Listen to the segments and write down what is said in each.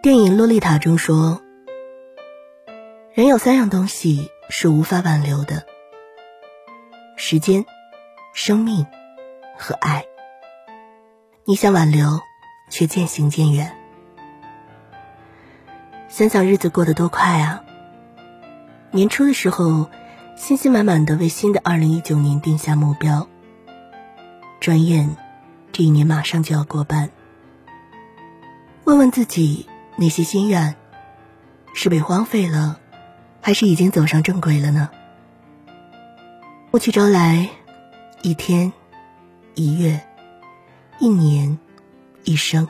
电影《洛丽塔》中说：“人有三样东西是无法挽留的：时间、生命和爱。你想挽留，却渐行渐远。想想日子过得多快啊！年初的时候，信心满满的为新的二零一九年定下目标。转眼，这一年马上就要过半。问问自己。”那些心愿，是被荒废了，还是已经走上正轨了呢？过去招来，一天，一月，一年，一生。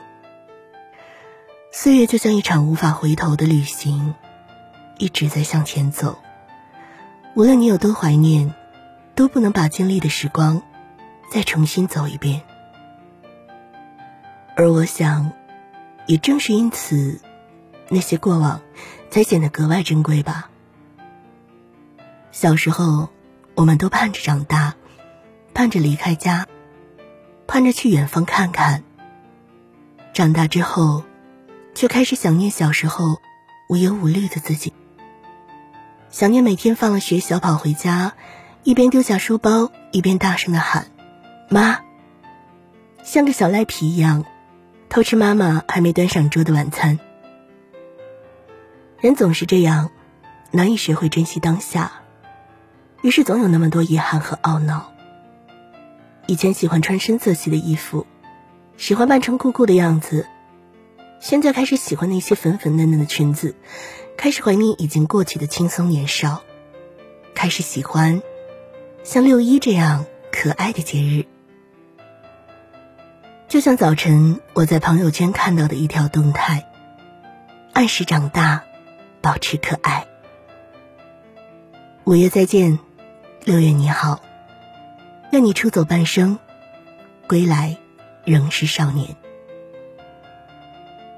岁月就像一场无法回头的旅行，一直在向前走。无论你有多怀念，都不能把经历的时光再重新走一遍。而我想。也正是因此，那些过往才显得格外珍贵吧。小时候，我们都盼着长大，盼着离开家，盼着去远方看看。长大之后，却开始想念小时候无忧无虑的自己，想念每天放了学小跑回家，一边丢下书包，一边大声的喊“妈”，像个小赖皮一样。偷吃妈妈还没端上桌的晚餐。人总是这样，难以学会珍惜当下，于是总有那么多遗憾和懊恼。以前喜欢穿深色系的衣服，喜欢扮成酷酷的样子，现在开始喜欢那些粉粉嫩嫩的裙子，开始怀念已经过去的轻松年少，开始喜欢像六一这样可爱的节日。就像早晨我在朋友圈看到的一条动态，按时长大，保持可爱。五月再见，六月你好。愿你出走半生，归来仍是少年。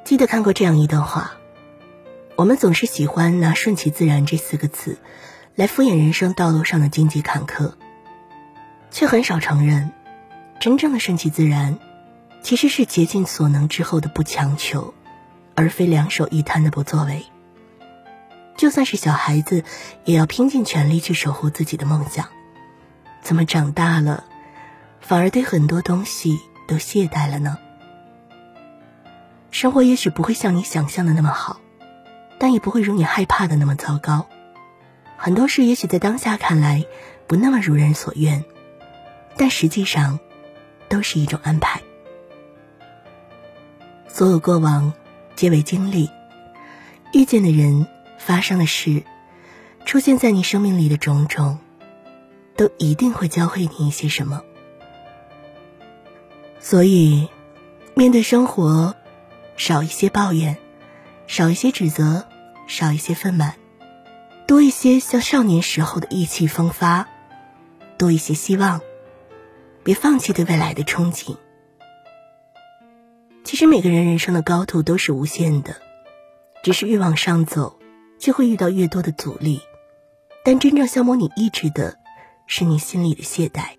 记得看过这样一段话：我们总是喜欢拿“顺其自然”这四个字来敷衍人生道路上的荆棘坎坷，却很少承认，真正的顺其自然。其实是竭尽所能之后的不强求，而非两手一摊的不作为。就算是小孩子，也要拼尽全力去守护自己的梦想。怎么长大了，反而对很多东西都懈怠了呢？生活也许不会像你想象的那么好，但也不会如你害怕的那么糟糕。很多事也许在当下看来不那么如人所愿，但实际上都是一种安排。所有过往，皆为经历；遇见的人，发生的事，出现在你生命里的种种，都一定会教会你一些什么。所以，面对生活，少一些抱怨，少一些指责，少一些愤满，多一些像少年时候的意气风发，多一些希望，别放弃对未来的憧憬。其实每个人人生的高度都是无限的，只是越往上走，就会遇到越多的阻力。但真正消磨你意志的，是你心里的懈怠。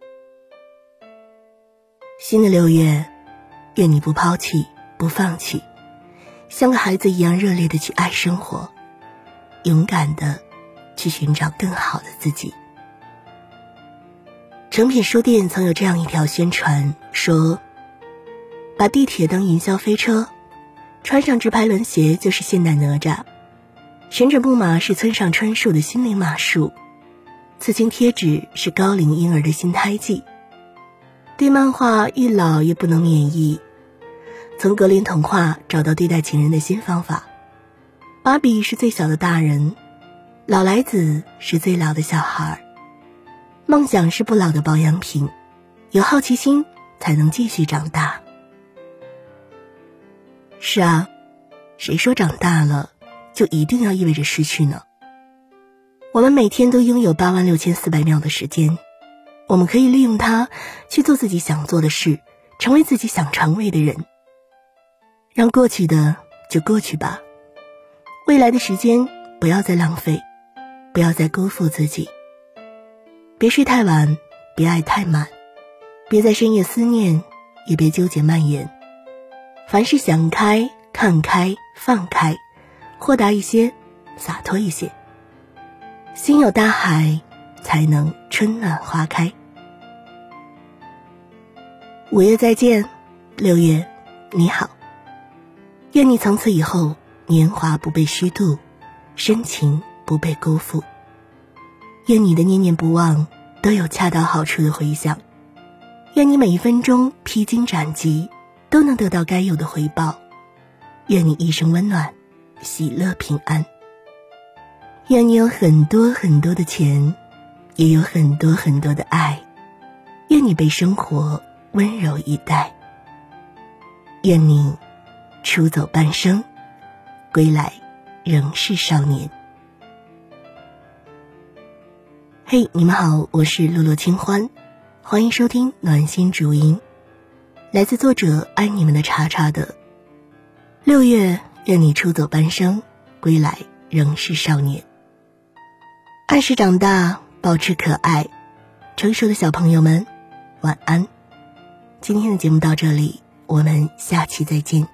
新的六月，愿你不抛弃，不放弃，像个孩子一样热烈的去爱生活，勇敢的去寻找更好的自己。诚品书店曾有这样一条宣传说。把地铁当云霄飞车，穿上直排轮鞋就是现代哪吒，旋转木马是村上春树的心灵马术，刺青贴纸是高龄婴儿的新胎记，对漫画愈老越不能免疫，从格林童话找到对待情人的新方法，芭比是最小的大人，老来子是最老的小孩，梦想是不老的保养品，有好奇心才能继续长大。是啊，谁说长大了就一定要意味着失去呢？我们每天都拥有八万六千四百秒的时间，我们可以利用它去做自己想做的事，成为自己想成为的人。让过去的就过去吧，未来的时间不要再浪费，不要再辜负自己。别睡太晚，别爱太满，别在深夜思念，也别纠结蔓延。凡事想开、看开、放开，豁达一些，洒脱一些。心有大海，才能春暖花开。五月再见，六月你好。愿你从此以后年华不被虚度，深情不被辜负。愿你的念念不忘都有恰到好处的回响。愿你每一分钟披荆斩棘都能得到该有的回报。愿你一生温暖，喜乐平安。愿你有很多很多的钱，也有很多很多的爱。愿你被生活。温柔以待。愿你出走半生，归来仍是少年。嘿，你们好，我是落落清欢，欢迎收听暖心主音，来自作者爱你们的茶茶的。六月，愿你出走半生，归来仍是少年。按时长大，保持可爱，成熟的小朋友们，晚安。今天的节目到这里，我们下期再见。